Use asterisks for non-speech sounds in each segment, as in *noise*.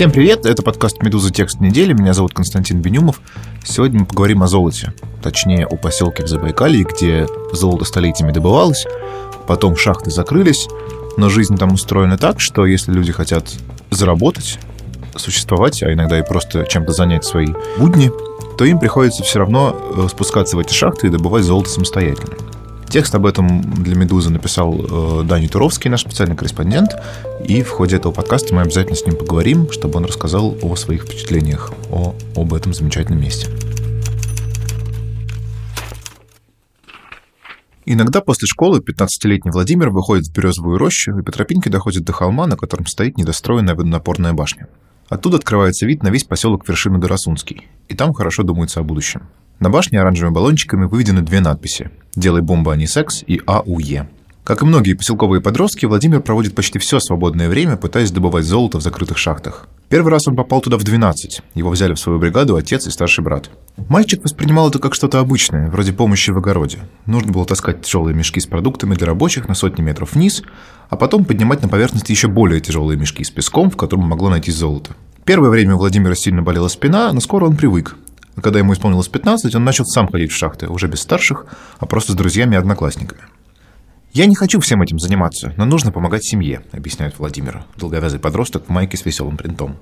Всем привет, это подкаст «Медуза. Текст недели». Меня зовут Константин Бенюмов. Сегодня мы поговорим о золоте. Точнее, о поселке в Забайкалье, где золото столетиями добывалось. Потом шахты закрылись. Но жизнь там устроена так, что если люди хотят заработать, существовать, а иногда и просто чем-то занять свои будни, то им приходится все равно э, спускаться в эти шахты и добывать золото самостоятельно. Текст об этом для «Медузы» написал э, Дани Туровский, наш специальный корреспондент. И в ходе этого подкаста мы обязательно с ним поговорим, чтобы он рассказал о своих впечатлениях о, об этом замечательном месте. Иногда после школы 15-летний Владимир выходит в березовую рощу и по тропинке доходит до холма, на котором стоит недостроенная водонапорная башня. Оттуда открывается вид на весь поселок Вершины Доросунский, и там хорошо думается о будущем. На башне оранжевыми баллончиками выведены две надписи «Делай бомбу, а не секс» и «АУЕ». Как и многие поселковые подростки, Владимир проводит почти все свободное время, пытаясь добывать золото в закрытых шахтах. Первый раз он попал туда в 12. Его взяли в свою бригаду отец и старший брат. Мальчик воспринимал это как что-то обычное, вроде помощи в огороде. Нужно было таскать тяжелые мешки с продуктами для рабочих на сотни метров вниз, а потом поднимать на поверхность еще более тяжелые мешки с песком, в котором могло найти золото. Первое время у Владимира сильно болела спина, но скоро он привык. А когда ему исполнилось 15, он начал сам ходить в шахты, уже без старших, а просто с друзьями и одноклассниками. «Я не хочу всем этим заниматься, но нужно помогать семье», объясняет Владимир, долговязый подросток в майке с веселым принтом.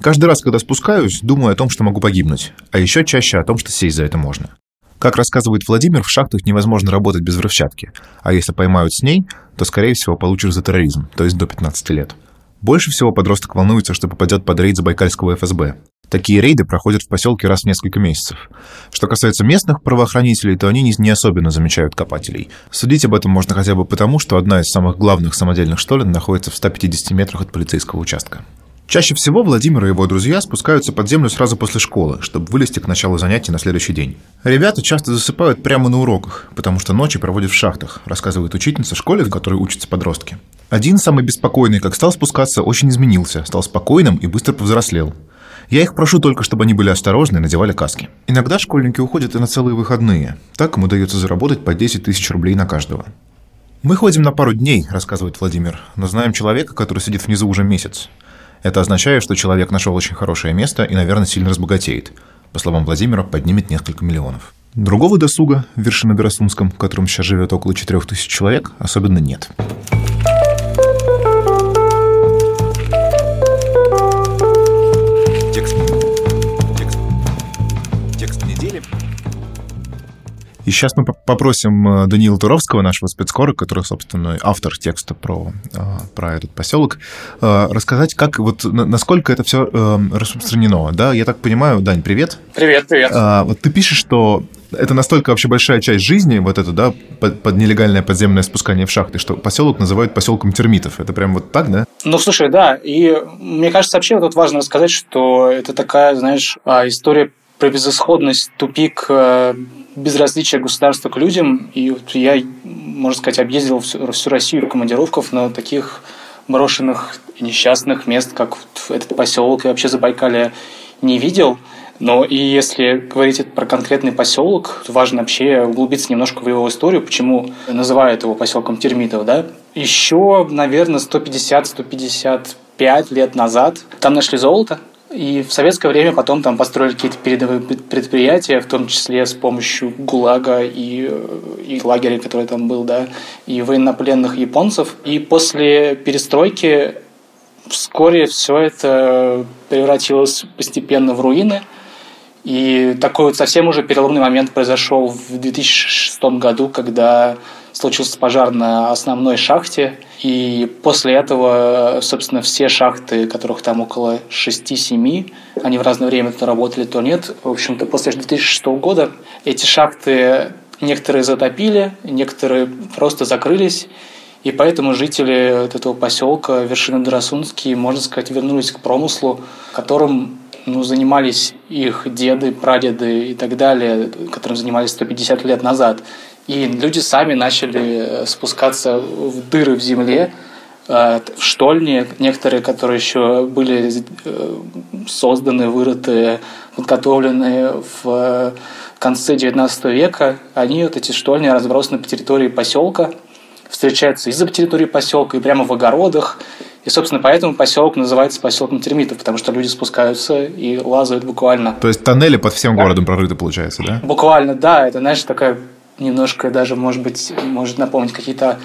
«Каждый раз, когда спускаюсь, думаю о том, что могу погибнуть, а еще чаще о том, что сесть за это можно. Как рассказывает Владимир, в шахтах невозможно работать без взрывчатки, а если поймают с ней, то, скорее всего, получишь за терроризм, то есть до 15 лет. Больше всего подросток волнуется, что попадет под рейд Забайкальского ФСБ, Такие рейды проходят в поселке раз в несколько месяцев. Что касается местных правоохранителей, то они не особенно замечают копателей. Судить об этом можно хотя бы потому, что одна из самых главных самодельных штолен находится в 150 метрах от полицейского участка. Чаще всего Владимир и его друзья спускаются под землю сразу после школы, чтобы вылезти к началу занятий на следующий день. Ребята часто засыпают прямо на уроках, потому что ночи проводят в шахтах, рассказывает учительница школе, в которой учатся подростки. Один, самый беспокойный, как стал спускаться, очень изменился, стал спокойным и быстро повзрослел. Я их прошу только, чтобы они были осторожны и надевали каски. Иногда школьники уходят и на целые выходные. Так им удается заработать по 10 тысяч рублей на каждого. «Мы ходим на пару дней», – рассказывает Владимир, «но знаем человека, который сидит внизу уже месяц. Это означает, что человек нашел очень хорошее место и, наверное, сильно разбогатеет. По словам Владимира, поднимет несколько миллионов. Другого досуга в Вершино-Доросунском, в котором сейчас живет около 4000 человек, особенно нет. Сейчас мы попросим э, Даниила Туровского, нашего спецкора, который, собственно, автор текста про, э, про этот поселок, э, рассказать, как вот насколько это все распространено. Да, я так понимаю, Дань, привет. Привет, привет. А, вот ты пишешь, что это настолько вообще большая часть жизни, вот это, да, под, под нелегальное подземное спускание в шахты, что поселок называют поселком термитов. Это прям вот так, да? Ну, слушай, да. И мне кажется, вообще тут важно сказать, что это такая, знаешь, а, история про безысходность, тупик безразличие государства к людям. И вот я, можно сказать, объездил всю, всю Россию в командировках на таких брошенных несчастных мест, как вот этот поселок и вообще Забайкалье не видел. Но и если говорить про конкретный поселок, важно вообще углубиться немножко в его историю, почему называют его поселком термитов. Да? Еще, наверное, 150-155 лет назад там нашли золото, и в советское время потом там построили какие-то передовые предприятия, в том числе с помощью ГУЛАГа и, и лагеря, который там был, да, и военнопленных японцев. И после перестройки вскоре все это превратилось постепенно в руины. И такой вот совсем уже переломный момент произошел в 2006 году, когда случился пожар на основной шахте, и после этого, собственно, все шахты, которых там около 6-7, они в разное время то работали, то нет. В общем-то, после 2006 года эти шахты некоторые затопили, некоторые просто закрылись, и поэтому жители вот этого поселка Вершины Доросунские, можно сказать, вернулись к промыслу, которым ну, занимались их деды, прадеды и так далее, которым занимались 150 лет назад. И люди сами начали э, спускаться в дыры в земле, э, в штольни, некоторые, которые еще были э, созданы, вырыты, подготовлены в конце XIX века, они, вот эти штольни, разбросаны по территории поселка, встречаются и за территорией поселка, и прямо в огородах, И, собственно, поэтому поселок называется поселком термитов, потому что люди спускаются и лазают буквально. То есть тоннели под всем да. городом прорыты, получается, да? Буквально, да. Это, знаешь, такая немножко даже, может быть, может напомнить какие-то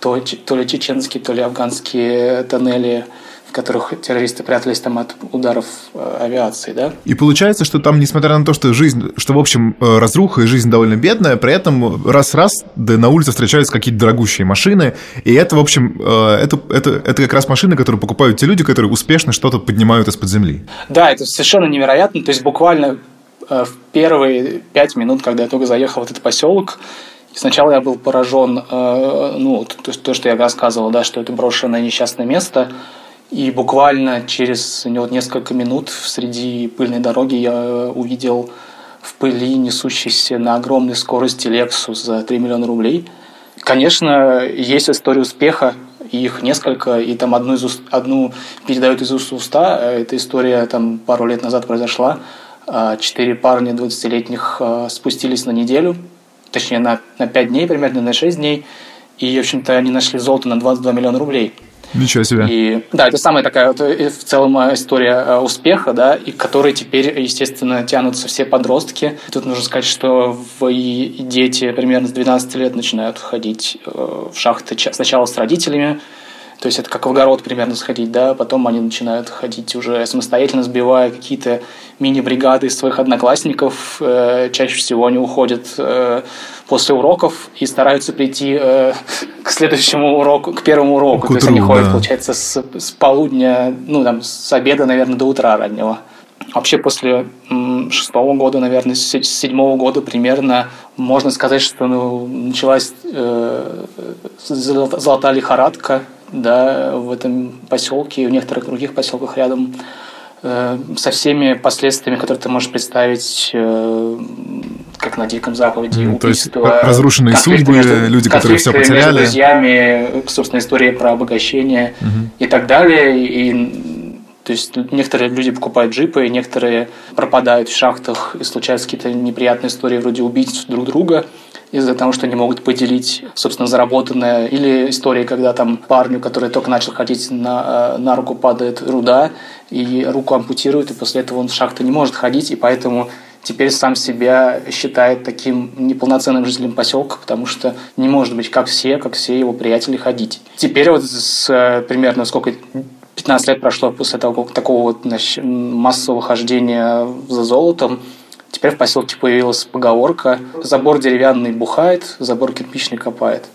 то, то ли чеченские, то ли афганские тоннели в которых террористы прятались там от ударов э, авиации, да. И получается, что там, несмотря на то, что жизнь, что, в общем, э, разруха и жизнь довольно бедная, при этом раз-раз да, на улице встречаются какие-то дорогущие машины, и это, в общем, э, это, это, это как раз машины, которые покупают те люди, которые успешно что-то поднимают из-под земли. Да, это совершенно невероятно, то есть буквально в первые пять минут, когда я только заехал в этот поселок, Сначала я был поражен, ну, то, то, что я рассказывал, да, что это брошенное несчастное место, и буквально через ну, несколько минут среди пыльной дороги я увидел в пыли несущийся на огромной скорости Lexus за 3 миллиона рублей. Конечно, есть история успеха, их несколько, и там одну, из уст, одну передают из уст в уста. Эта история там пару лет назад произошла. А, четыре парня 20-летних а, спустились на неделю, точнее на, на 5 дней примерно, на 6 дней, и, в общем-то, они нашли золото на 22 миллиона рублей – Ничего себе. И, да, это самая такая э, в целом э, история э, успеха, да, и которой теперь, естественно, тянутся все подростки. Тут нужно сказать, что и дети примерно с 12 лет начинают ходить в шахты сначала с родителями, то есть это как в огород примерно сходить, да, потом они начинают ходить уже самостоятельно, сбивая какие-то мини-бригады из своих одноклассников. Э, чаще всего они уходят э, после уроков и стараются прийти э, *laughs* к следующему уроку, к первому уроку. К утру, То есть они ходят, да. получается, с, с полудня, ну, там, с обеда, наверное, до утра раннего. Вообще после шестого года, наверное, с седьмого года примерно можно сказать, что ну, началась э, золотая лихорадка, да, в этом поселке и в некоторых других поселках рядом э, со всеми последствиями, которые ты можешь представить, э, как на Диком Западе, убийства, То есть разрушенные судьбы, между, люди, которые все потеряли. Между друзьями, собственно, история про обогащение mm-hmm. и так далее. И, то есть некоторые люди покупают джипы, некоторые пропадают в шахтах, и случаются какие-то неприятные истории вроде убийств друг друга из-за того, что не могут поделить, собственно, заработанное. Или истории, когда там парню, который только начал ходить на, э, на руку, падает руда, и руку ампутируют, и после этого он в шахту не может ходить, и поэтому теперь сам себя считает таким неполноценным жителем поселка, потому что не может быть как все, как все его приятели ходить. Теперь вот с э, примерно сколько 15 лет прошло после того, такого вот значит, массового хождения за золотом, Теперь в поселке появилась поговорка «забор деревянный бухает, забор кирпичный копает».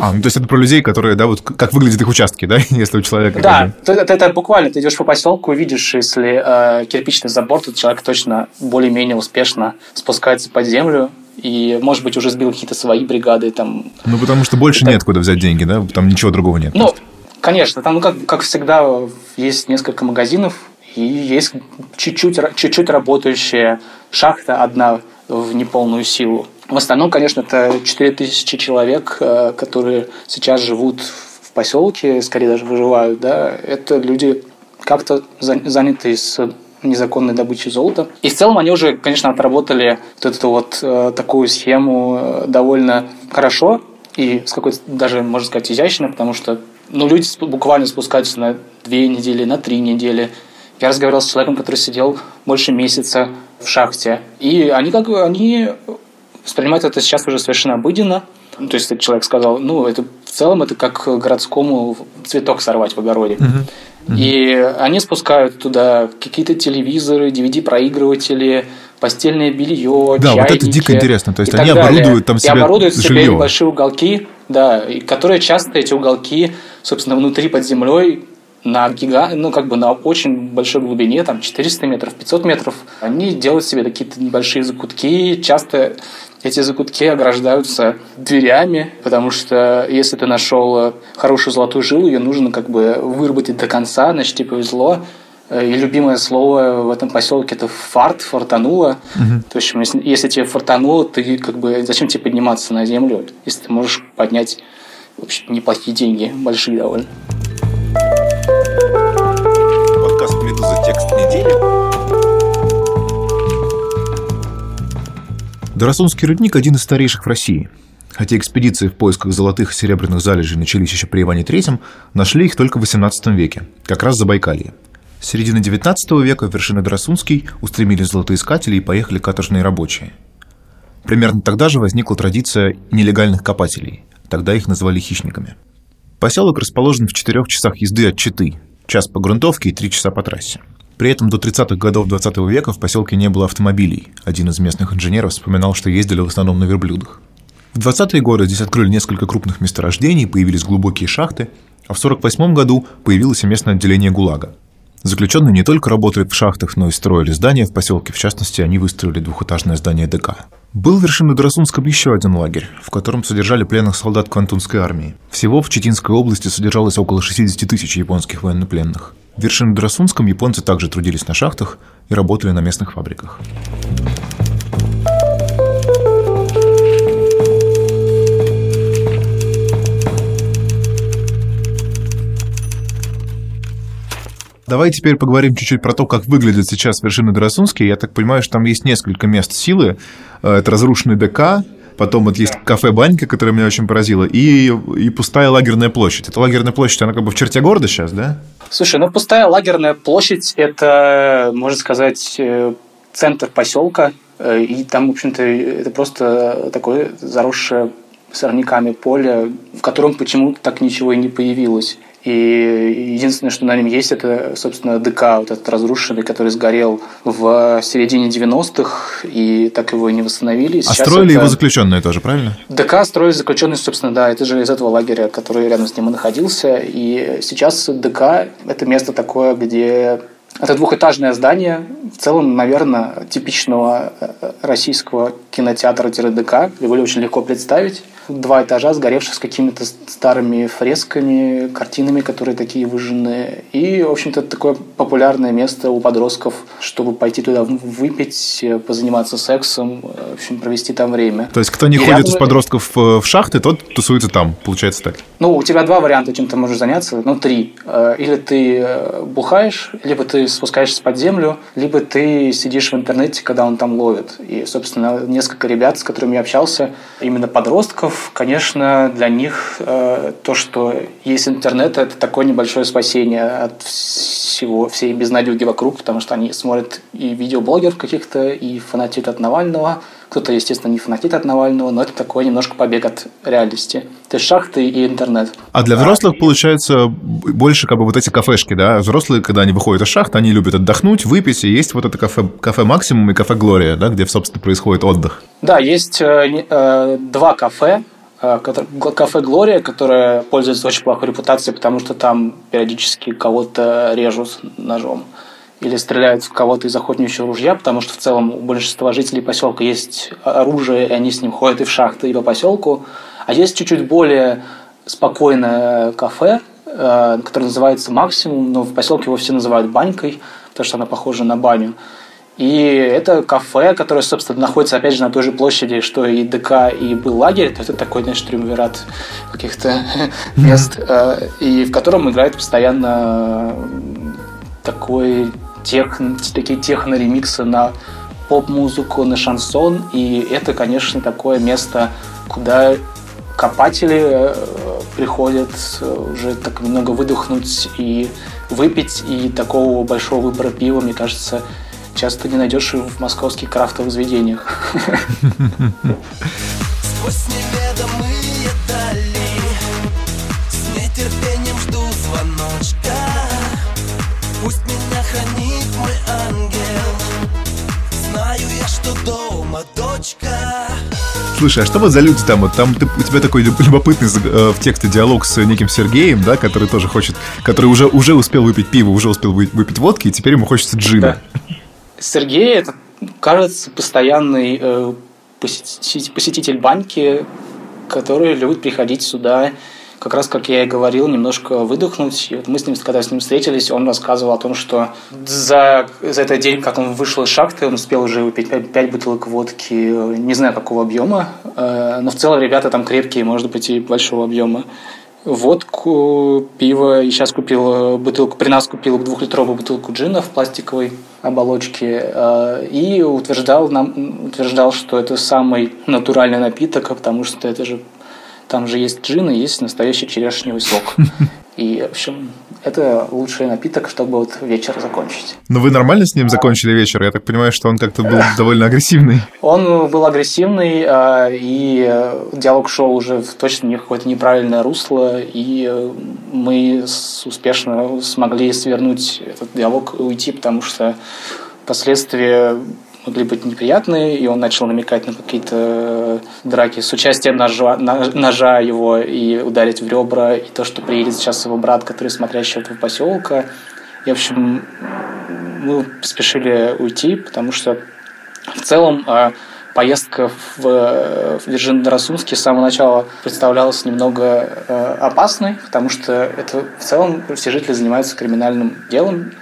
А, ну то есть это про людей, которые, да, вот как выглядят их участки, да, *laughs* если у человека... Да, это, это, это буквально, ты идешь по поселку, видишь, если э, кирпичный забор, то человек точно более-менее успешно спускается под землю, и, может быть, уже сбил какие-то свои бригады там. Ну, потому что больше это... нет куда взять деньги, да, там ничего другого нет. Ну, конечно, там, ну, как, как всегда, есть несколько магазинов, и есть чуть-чуть, чуть-чуть работающая шахта одна в неполную силу. В основном, конечно, это 4000 человек, э, которые сейчас живут в поселке, скорее даже выживают. Да? Это люди как-то заняты с незаконной добычей золота. И в целом они уже, конечно, отработали вот эту вот э, такую схему э, довольно хорошо и с какой-то даже, можно сказать, изящно, потому что ну, люди буквально спускаются на две недели, на три недели – я разговаривал с человеком, который сидел больше месяца в шахте. И они как бы, они воспринимают это сейчас уже совершенно обыденно. Ну, то есть этот человек сказал, ну, это в целом это как городскому цветок сорвать в огороде. Uh-huh. Uh-huh. И они спускают туда какие-то телевизоры, DVD-проигрыватели, постельное белье, Да, чайники, вот это дико интересно. То есть они оборудуют там себе И оборудуют жилье. себе большие уголки, да, и которые часто эти уголки, собственно, внутри под землей на гига, ну, как бы на очень большой глубине, там 400 метров, 500 метров, они делают себе какие-то небольшие закутки. Часто эти закутки ограждаются дверями, потому что если ты нашел хорошую золотую жилу, ее нужно как бы выработать до конца, значит, тебе повезло. И любимое слово в этом поселке это фарт, фортануло. Угу. То есть, если, если тебе фортануло, ты как бы зачем тебе подниматься на землю, если ты можешь поднять вообще неплохие деньги, большие довольно. Текст недели. Дарасунский рудник – один из старейших в России. Хотя экспедиции в поисках золотых и серебряных залежей начались еще при Иване III, нашли их только в XVIII веке, как раз за Байкалье. С середины XIX века вершины Драсунский устремились золотоискатели и поехали каторжные рабочие. Примерно тогда же возникла традиция нелегальных копателей. Тогда их называли хищниками. Поселок расположен в четырех часах езды от Читы, час по грунтовке и три часа по трассе. При этом до 30-х годов 20 века в поселке не было автомобилей. Один из местных инженеров вспоминал, что ездили в основном на верблюдах. В 20-е годы здесь открыли несколько крупных месторождений, появились глубокие шахты, а в 1948 году появилось местное отделение ГУЛАГа. Заключенные не только работали в шахтах, но и строили здания в поселке. В частности, они выстроили двухэтажное здание ДК. Был в вершине Доросунском еще один лагерь, в котором содержали пленных солдат Квантунской армии. Всего в Читинской области содержалось около 60 тысяч японских военнопленных. В вершине Доросунском японцы также трудились на шахтах и работали на местных фабриках. Давай теперь поговорим чуть-чуть про то, как выглядят сейчас вершины Доросунские. Я так понимаю, что там есть несколько мест силы. Э, это разрушенный ДК, Потом вот есть кафе-банька, которая меня очень поразила, и, и пустая лагерная площадь. Эта лагерная площадь, она как бы в черте города сейчас, да? Слушай, ну пустая лагерная площадь – это, можно сказать, э, центр поселка, э, и там, в общем-то, это просто такое заросшее сорняками поле, в котором почему-то так ничего и не появилось. И единственное, что на нем есть, это, собственно, ДК, вот этот разрушенный, который сгорел в середине 90-х, и так его и не восстановили. Сейчас а строили это... его заключенные тоже, правильно? ДК строили заключенные, собственно, да, это же из этого лагеря, который рядом с ним и находился. И сейчас ДК – это место такое, где это двухэтажное здание, в целом, наверное, типичного э, российского кинотеатра-ДК, его очень легко представить два этажа, сгоревших с какими-то старыми фресками, картинами, которые такие выжженные. И, в общем-то, такое популярное место у подростков, чтобы пойти туда выпить, позаниматься сексом, в общем, провести там время. То есть, кто не и ходит рядом... из подростков в шахты, тот тусуется там, получается так? Ну, у тебя два варианта, чем ты можешь заняться, ну, три. Э, или ты э, бухаешь, либо ты спускаешься под землю, либо ты сидишь в интернете, когда он там ловит. И, собственно, несколько ребят, с которыми я общался, именно подростков, конечно, для них э, то, что есть интернет, это такое небольшое спасение от всего, всей безнадеги вокруг, потому что они смотрят и видеоблогеров каких-то, и фанатеют от Навального. Кто-то, естественно, не фанатит от Навального, но это такой немножко побег от реальности. То есть шахты и интернет. А для взрослых, получается, больше как бы вот эти кафешки, да? Взрослые, когда они выходят из шахты, они любят отдохнуть, выпить, и есть вот это кафе, кафе «Максимум» и кафе «Глория», да, где, собственно, происходит отдых. Да, есть э, э, два кафе, Э, кафе «Глория», которое пользуется очень плохой репутацией, потому что там периодически кого-то режут ножом или стреляют в кого-то из охотничьего ружья, потому что в целом у большинства жителей поселка есть оружие, и они с ним ходят и в шахты, и по поселку. А есть чуть-чуть более спокойное кафе, э, которое называется «Максимум», но в поселке его все называют «банькой», потому что она похожа на баню. И это кафе, которое, собственно, находится, опять же, на той же площади, что и ДК, и был лагерь. Это такой, знаешь, триумвират каких-то мест, э, и в котором играет постоянно такой тех, такие техно-ремиксы на поп-музыку, на шансон. И это, конечно, такое место, куда копатели э, приходят э, уже так немного выдохнуть и выпить. И такого большого выбора пива, мне кажется, часто не найдешь в московских крафтовых заведениях. *laughs* Сквозь дома дочка Слушай, а что вот за люди там? Вот там ты, у тебя такой любопытный э, в тексте диалог с неким Сергеем, да, который тоже хочет, который уже, уже успел выпить пиво, уже успел выпить водки, и теперь ему хочется джина. Да. Сергей это, кажется, постоянный э, посетитель баньки, который любит приходить сюда, как раз, как я и говорил, немножко выдохнуть. И вот мы с ним, когда с ним встретились, он рассказывал о том, что за, за этот день, как он вышел из шахты, он успел уже выпить 5, 5 бутылок водки, не знаю какого объема, э, но в целом ребята там крепкие, может быть, и большого объема. водку, пиво. И сейчас купил бутылку, при нас купил двухлитровую бутылку джина в пластиковой оболочке. И утверждал, нам, утверждал, что это самый натуральный напиток, потому что это же там же есть джин и есть настоящий черешневый сок. *laughs* И, в общем, это лучший напиток, чтобы вот вечер закончить. Но вы нормально с ним закончили вечер? Я так понимаю, что он как-то был *laughs* довольно агрессивный. Он был агрессивный, а, и диалог шел уже в точно какое-то неправильное русло, и мы успешно смогли свернуть этот диалог и уйти, потому что последствия могли быть неприятные, и он начал намекать на какие-то драки с участием ножа, ножа его и ударить в ребра, и то, что приедет сейчас его брат, который смотрящий этого поселка. И, в общем, мы спешили уйти, потому что в целом а, поездка в, в Вирджин-Дарасунске с самого начала представлялась немного э, опасной, потому что это в целом все жители занимаются криминальным делом,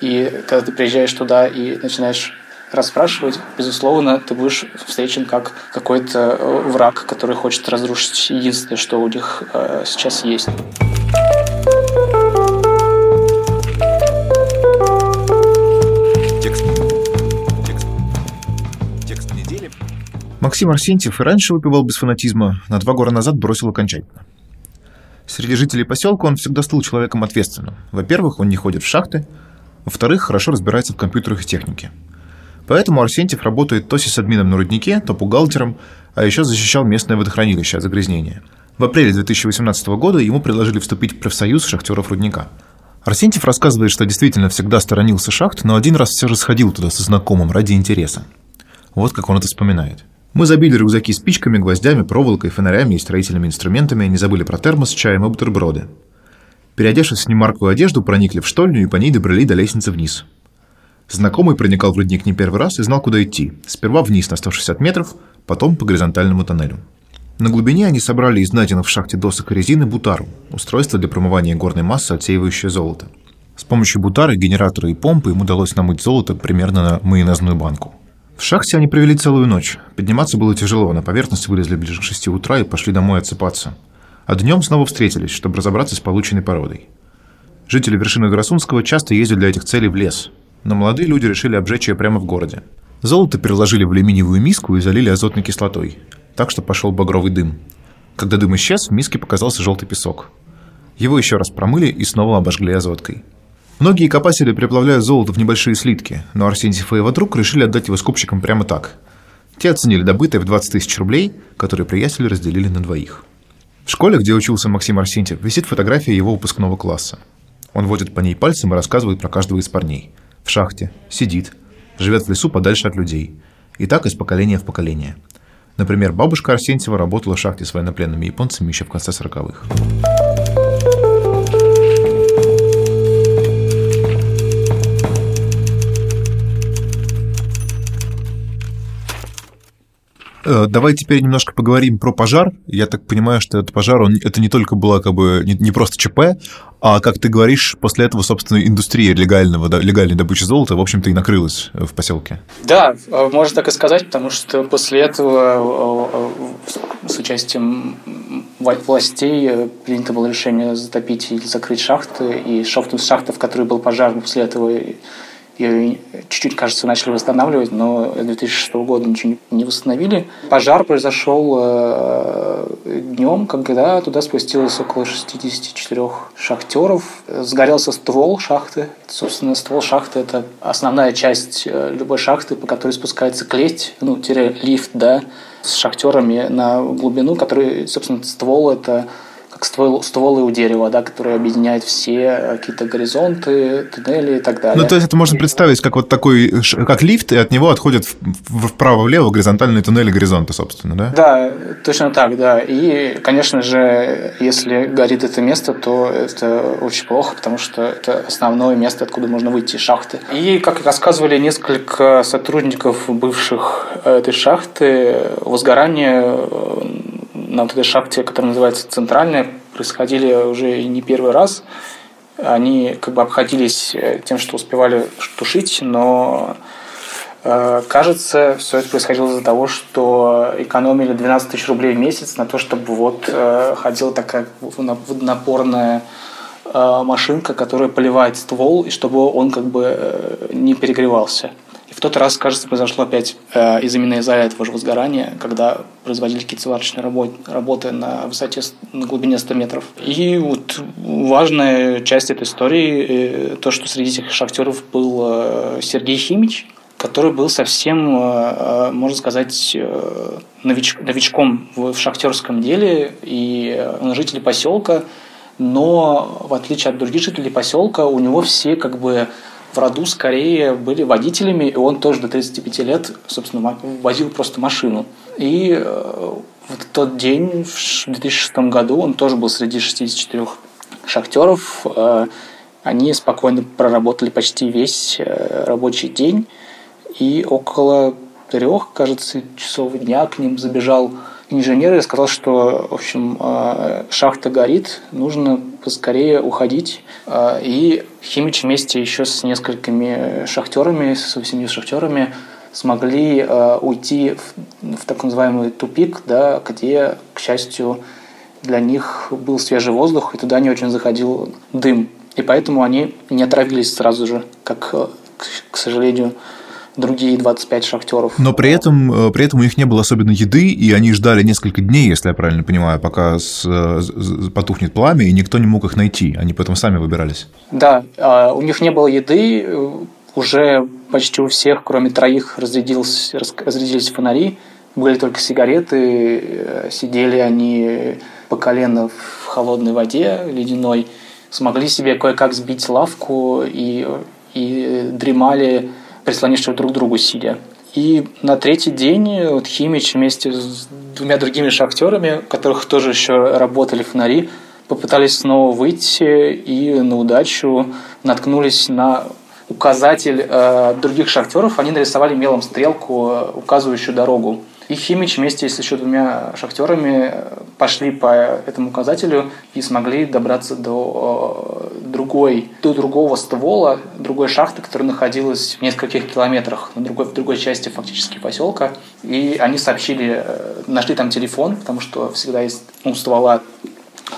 и когда ты приезжаешь туда и начинаешь расспрашивать, безусловно, ты будешь встречен как какой-то э, враг, который хочет разрушить единственное, что у них э, сейчас есть. Максим Арсентьев и раньше выпивал без фанатизма, на два года назад бросил окончательно. Среди жителей поселка он всегда стал человеком ответственным. Во-первых, он не ходит в шахты, во-вторых, хорошо разбирается в компьютерах и технике – Поэтому Арсентьев работает то сисадмином на руднике, то бухгалтером, а еще защищал местное водохранилище от загрязнения. В апреле 2018 года ему предложили вступить в профсоюз шахтеров рудника. Арсентьев рассказывает, что действительно всегда сторонился шахт, но один раз все же сходил туда со знакомым ради интереса. Вот как он это вспоминает. Мы забили рюкзаки спичками, гвоздями, проволокой, фонарями и строительными инструментами, не забыли про термос чаем и бутерброды. Переодевшись в немаркую одежду, проникли в штольню и по ней добрали до лестницы вниз. Знакомый проникал в рудник не первый раз и знал, куда идти. Сперва вниз на 160 метров, потом по горизонтальному тоннелю. На глубине они собрали из найденных в шахте досок и резины бутару, устройство для промывания горной массы, отсеивающее золото. С помощью бутары, генератора и помпы им удалось намыть золото примерно на майонезную банку. В шахте они провели целую ночь. Подниматься было тяжело, на поверхность вылезли ближе к 6 утра и пошли домой отсыпаться. А днем снова встретились, чтобы разобраться с полученной породой. Жители вершины Горосунского часто ездят для этих целей в лес, но молодые люди решили обжечь ее прямо в городе. Золото переложили в алюминиевую миску и залили азотной кислотой, так что пошел багровый дым. Когда дым исчез, в миске показался желтый песок. Его еще раз промыли и снова обожгли азоткой. Многие копатели переплавляют золото в небольшие слитки, но Арсентьев и его друг решили отдать его скупщикам прямо так. Те оценили добытое в 20 тысяч рублей, которые приятели разделили на двоих. В школе, где учился Максим Арсентьев, висит фотография его выпускного класса. Он водит по ней пальцем и рассказывает про каждого из парней – в шахте, сидит, живет в лесу подальше от людей. И так из поколения в поколение. Например, бабушка Арсентьева работала в шахте с военнопленными японцами еще в конце 40-х. Э, давай теперь немножко поговорим про пожар. Я так понимаю, что этот пожар, он, это не только была как бы не, не просто ЧП, а, как ты говоришь, после этого, собственно, индустрия легального, легальной добычи золота, в общем-то, и накрылась в поселке. Да, э, можно так и сказать, потому что после этого э, с участием властей принято было решение затопить или закрыть шахты, и шахты, шахты в которой был пожар, после этого и чуть-чуть, кажется, начали восстанавливать, но 2006 года ничего не восстановили. Пожар произошел э, днем, когда туда спустилось около 64 шахтеров. Сгорелся ствол шахты. Собственно, ствол шахты – это основная часть э, любой шахты, по которой спускается клеть, ну, тире лифт, да, с шахтерами на глубину, который, собственно, ствол – это как ствол, стволы у дерева, да, которые объединяют все э, какие-то горизонты, туннели и так далее. Ну, то есть это можно представить как вот такой, как лифт, и от него отходят вправо-влево горизонтальные туннели горизонта, собственно, да? Да, точно так, да. И, конечно же, если горит это место, то это очень плохо, потому что это основное место, откуда можно выйти из шахты. И, как рассказывали несколько сотрудников бывших этой шахты, возгорание на вот этой шахте, которая называется центральная, происходили уже не первый раз. Они как бы обходились э, тем, что успевали тушить, но Э, кажется, все это происходило из-за того, что экономили 12 тысяч рублей в месяц на то, чтобы вот э, ходила такая водонапорная машинка, которая поливает ствол, и чтобы он как бы не перегревался. И в тот раз, кажется, произошло опять из именно из-за этого же возгорания, когда производили какие-то сварочные работы, работы на высоте, на глубине 100 метров. И вот важная часть этой истории, то, что среди этих шахтеров был Сергей Химич, который был совсем, э, э, можно сказать, э, нович, новичком в шахтерском деле, и он житель поселка, но в отличие от других жителей поселка, у него все как бы в роду скорее были водителями, и он тоже до 35 лет, собственно, возил просто машину. И в тот день, в 2006 году, он тоже был среди 64 шахтеров. Они спокойно проработали почти весь рабочий день. И около трех, кажется, часов дня к ним забежал инженер и сказал, что, в общем, э, шахта горит, нужно поскорее уходить. Э, и Химич вместе еще с несколькими шахтерами, с восемью шахтерами, смогли э, уйти в, в так называемый тупик, да, где, к счастью, для них был свежий воздух, и туда не очень заходил дым. И поэтому они не отравились сразу же, как, к сожалению, другие 25 шахтеров. Но при этом, э, при этом у них не было особенно еды, и они ждали несколько дней, если я правильно понимаю, пока с, потухнет пламя, и никто не мог их найти. Они потом сами выбирались. Да, у них не было еды, уже почти у всех, кроме троих, разрядились, разрядились фонари, были только сигареты, э, сидели они по колено в холодной воде ледяной, смогли себе кое-как сбить лавку и, и дремали прислонившись друг к другу сидя. И на третий день вот Химич вместе с двумя другими шахтерами, которых тоже еще работали фонари, попытались снова выйти и на удачу наткнулись на указатель э, других шахтеров. Они нарисовали мелом стрелку, э, указывающую дорогу. И Химич вместе с еще двумя шахтерами пошли по этому указателю и смогли добраться до э, другой, до другого ствола, другой шахты, которая находилась в нескольких километрах на другой, в другой части фактически поселка. И они сообщили, э, нашли там телефон, потому что всегда есть у ствола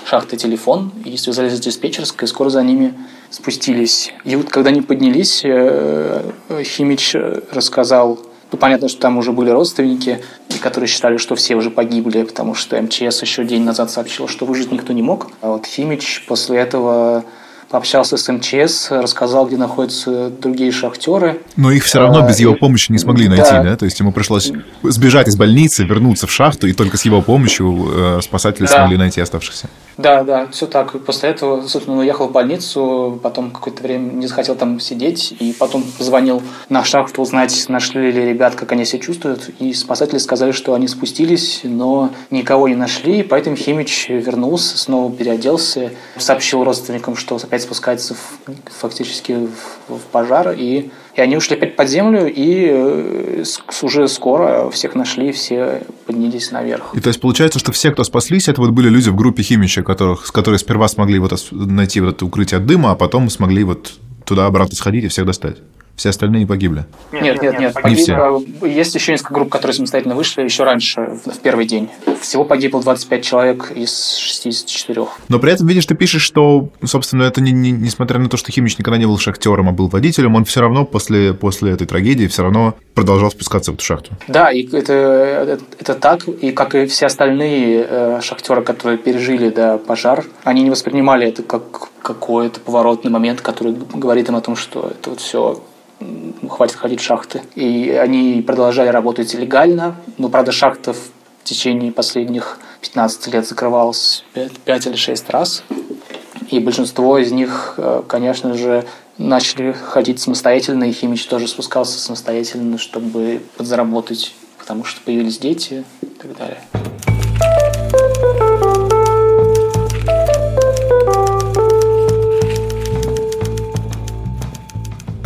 шахты телефон, и связались с диспетчерской, и скоро за ними спустились. И вот когда они поднялись, э, Химич рассказал ну, понятно, что там уже были родственники, которые считали, что все уже погибли, потому что МЧС еще день назад сообщил, что выжить никто не мог. А вот Химич после этого пообщался с МЧС, рассказал, где находятся другие шахтеры. Но их все равно без его а, помощи не смогли найти, да? да? То есть ему пришлось сбежать из больницы, вернуться в шахту, и только с его помощью э, спасатели да. смогли найти оставшихся. Да, да, все так. После этого, собственно, уехал в больницу, потом какое-то время не захотел там сидеть, и потом позвонил на шахту узнать, нашли ли ребят, как они себя чувствуют. И спасатели сказали, что они спустились, но никого не нашли, поэтому Химич вернулся, снова переоделся, сообщил родственникам, что опять спускается в, фактически в, в пожар, и и они ушли опять под землю, и э, уже скоро всех нашли, все поднялись наверх. И то есть получается, что все, кто спаслись, это вот были люди в группе Химича, которых, которые сперва смогли вот найти вот это укрытие от дыма, а потом смогли вот туда-обратно сходить и всех достать. Все остальные погибли? Нет, нет, нет. Погиб... Не все. Есть еще несколько групп, которые самостоятельно вышли еще раньше, в первый день. Всего погибло 25 человек из 64. Но при этом, видишь, ты пишешь, что, собственно, это не, не, несмотря на то, что Химич никогда не был шахтером, а был водителем, он все равно после, после этой трагедии все равно продолжал спускаться в эту шахту. Да, и это, это, это так, и как и все остальные э, шахтеры, которые пережили да, пожар, они не воспринимали это как какой-то поворотный момент, который говорит им о том, что это вот все хватит ходить в шахты. И они продолжали работать легально, но, правда, шахта в течение последних 15 лет закрывалась 5 или 6 раз. И большинство из них, э, конечно же, начали ходить самостоятельно, и Химич тоже спускался самостоятельно, чтобы подзаработать, потому что появились дети и так далее.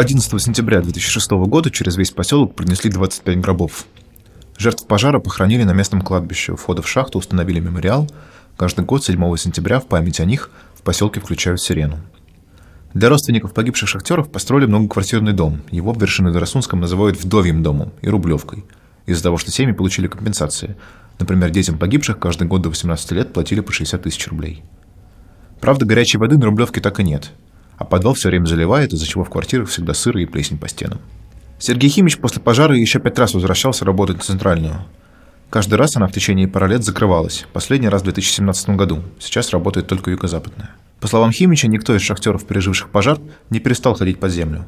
11 сентября 2006 года через весь поселок принесли 25 гробов. Жертв пожара похоронили на местном кладбище. У входа в шахту установили мемориал. Каждый год 7 сентября в память о них в поселке включают сирену. Для родственников погибших шахтеров построили многоквартирный дом. Его в Вершино-Доросунском называют «вдовьим домом» и «рублевкой» из-за того, что семьи получили компенсации. Например, детям погибших каждый год до 18 лет платили по 60 тысяч рублей. Правда, горячей воды на Рублевке так и нет. А подвал все время заливает, из-за чего в квартирах всегда сыро и плесень по стенам. Сергей Химич после пожара еще пять раз возвращался работать на центральную. Каждый раз она в течение пары лет закрывалась. Последний раз в 2017 году. Сейчас работает только юго-западная. По словам Химича, никто из шахтеров, переживших пожар, не перестал ходить под землю.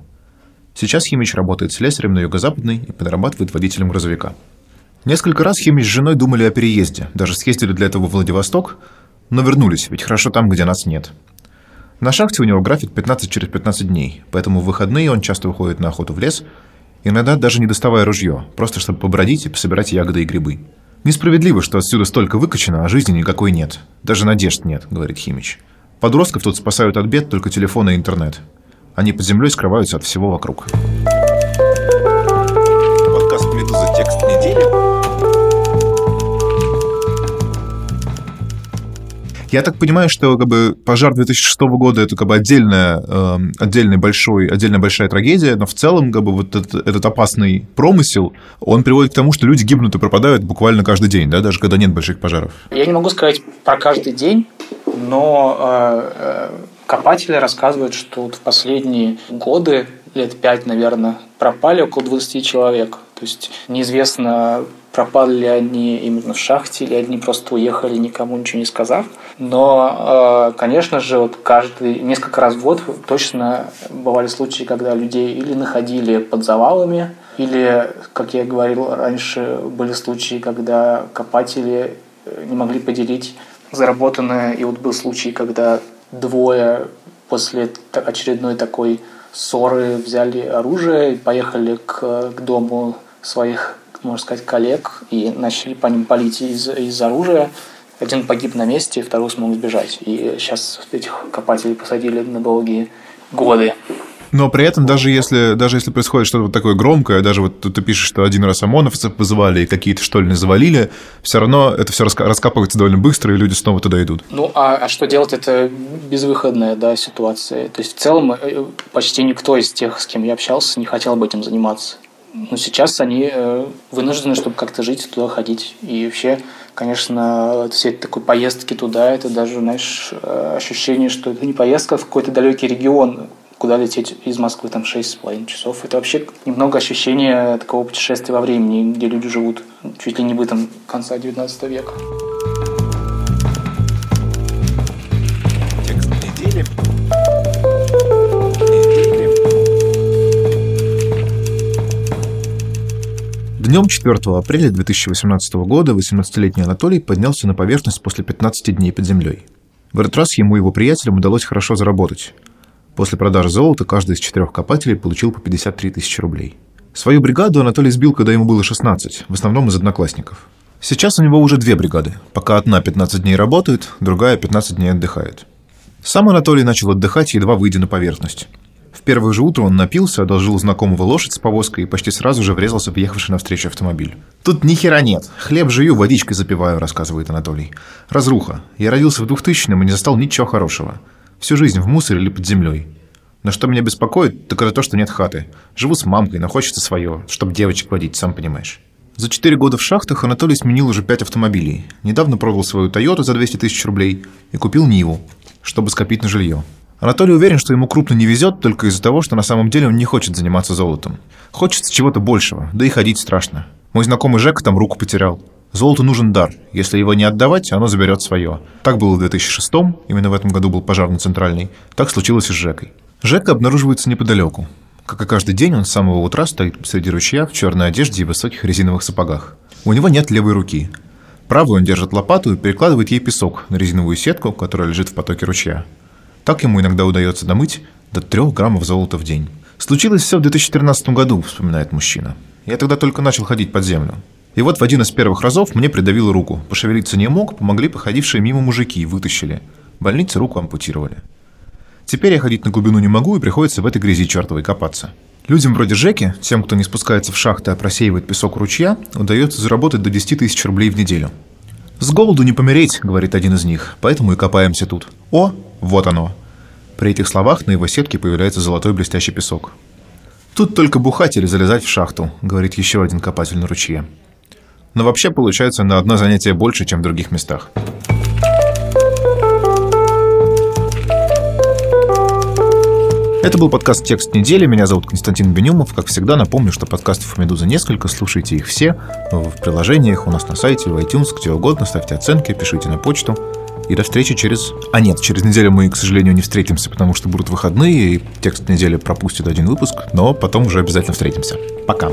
Сейчас Химич работает слесарем на юго-западной и подрабатывает водителем грузовика. Несколько раз Химич с женой думали о переезде, даже съездили для этого в Владивосток, но вернулись, ведь хорошо там, где нас нет. На шахте у него график 15 через 15 дней, поэтому в выходные он часто уходит на охоту в лес, иногда даже не доставая ружье, просто чтобы побродить и пособирать ягоды и грибы. Несправедливо, что отсюда столько выкачано, а жизни никакой нет. Даже надежд нет, говорит Химич. Подростков тут спасают от бед только телефон и интернет. Они под землей скрываются от всего вокруг. Подкаст «Медуза. Текст недели». Я так понимаю, что как бы, пожар 2006 года это как бы отдельная, э, отдельный большой, отдельная большая трагедия, но в целом как бы, вот этот, этот опасный промысел, он приводит к тому, что люди гибнут и пропадают буквально каждый день, да, даже когда нет больших пожаров. Я не могу сказать про каждый день, но э, э, копатели рассказывают, что вот в последние годы, лет пять, наверное, пропали около 20 человек. То есть неизвестно, пропали ли они именно в шахте, или они просто уехали, никому ничего не сказав. Но, э, конечно же, вот каждый, несколько раз в год точно бывали случаи, когда людей или находили под завалами, или, как я говорил раньше, были случаи, когда копатели не могли поделить заработанное. И вот был случай, когда двое после очередной такой ссоры взяли оружие и поехали к, к дому своих, можно сказать, коллег и начали по ним палить из, из оружия. Один погиб на месте, второй смог сбежать. И сейчас этих копателей посадили на долгие годы. Но при этом, даже если, даже если происходит что-то вот такое громкое, даже вот ты пишешь, что один раз ОМОНовцев вызывали и какие-то штольни завалили, все равно это все раскапывается довольно быстро, и люди снова туда идут. Ну, а, а что делать? Это безвыходная да, ситуация. То есть, в целом, э, почти никто из тех, с кем я общался, не хотел бы этим заниматься. Но сейчас они э, вынуждены, чтобы как-то жить, туда ходить. И вообще, конечно, все такой поездки туда, это даже, знаешь, э, ощущение, что это не поездка в какой-то далекий регион, куда лететь из Москвы там 6,5 часов. Это вообще немного ощущение такого путешествия во времени, где люди живут чуть ли не бытом конца 19 века. Днем 4 апреля 2018 года 18-летний Анатолий поднялся на поверхность после 15 дней под землей. В этот раз ему и его приятелям удалось хорошо заработать. После продажи золота каждый из четырех копателей получил по 53 тысячи рублей. Свою бригаду Анатолий сбил, когда ему было 16, в основном из одноклассников. Сейчас у него уже две бригады. Пока одна 15 дней работает, другая 15 дней отдыхает. Сам Анатолий начал отдыхать, едва выйдя на поверхность. В первое же утро он напился, одолжил знакомого лошадь с повозкой и почти сразу же врезался в ехавший навстречу автомобиль. «Тут ни хера нет. Хлеб жую, водичкой запиваю», — рассказывает Анатолий. «Разруха. Я родился в 2000-м и не застал ничего хорошего. Всю жизнь в мусоре или под землей. Но что меня беспокоит, так это то, что нет хаты. Живу с мамкой, но хочется свое, чтобы девочек водить, сам понимаешь. За четыре года в шахтах Анатолий сменил уже пять автомобилей. Недавно продал свою Тойоту за 200 тысяч рублей и купил Ниву, чтобы скопить на жилье. Анатолий уверен, что ему крупно не везет только из-за того, что на самом деле он не хочет заниматься золотом. Хочется чего-то большего, да и ходить страшно. Мой знакомый Жека там руку потерял. Золоту нужен дар. Если его не отдавать, оно заберет свое. Так было в 2006 именно в этом году был пожар на Центральной. Так случилось и с Жекой. Жека обнаруживается неподалеку. Как и каждый день, он с самого утра стоит среди ручья в черной одежде и высоких резиновых сапогах. У него нет левой руки. Правой он держит лопату и перекладывает ей песок на резиновую сетку, которая лежит в потоке ручья. Так ему иногда удается домыть до 3 граммов золота в день. Случилось все в 2013 году, вспоминает мужчина. Я тогда только начал ходить под землю. И вот в один из первых разов мне придавило руку. Пошевелиться не мог, помогли походившие мимо мужики, вытащили. В больнице руку ампутировали. Теперь я ходить на глубину не могу и приходится в этой грязи чертовой копаться. Людям вроде Жеки, тем, кто не спускается в шахты, а просеивает песок ручья, удается заработать до 10 тысяч рублей в неделю. «С голоду не помереть», — говорит один из них, — «поэтому и копаемся тут». О, вот оно. При этих словах на его сетке появляется золотой блестящий песок. «Тут только бухать или залезать в шахту», — говорит еще один копатель на ручье. Но вообще получается на одно занятие больше, чем в других местах. Это был подкаст «Текст недели». Меня зовут Константин Бенюмов. Как всегда, напомню, что подкастов «Медуза» несколько. Слушайте их все в приложениях, у нас на сайте, в iTunes, где угодно. Ставьте оценки, пишите на почту. И до встречи через... А нет, через неделю мы, к сожалению, не встретимся, потому что будут выходные, и текст недели пропустит один выпуск, но потом уже обязательно встретимся. Пока.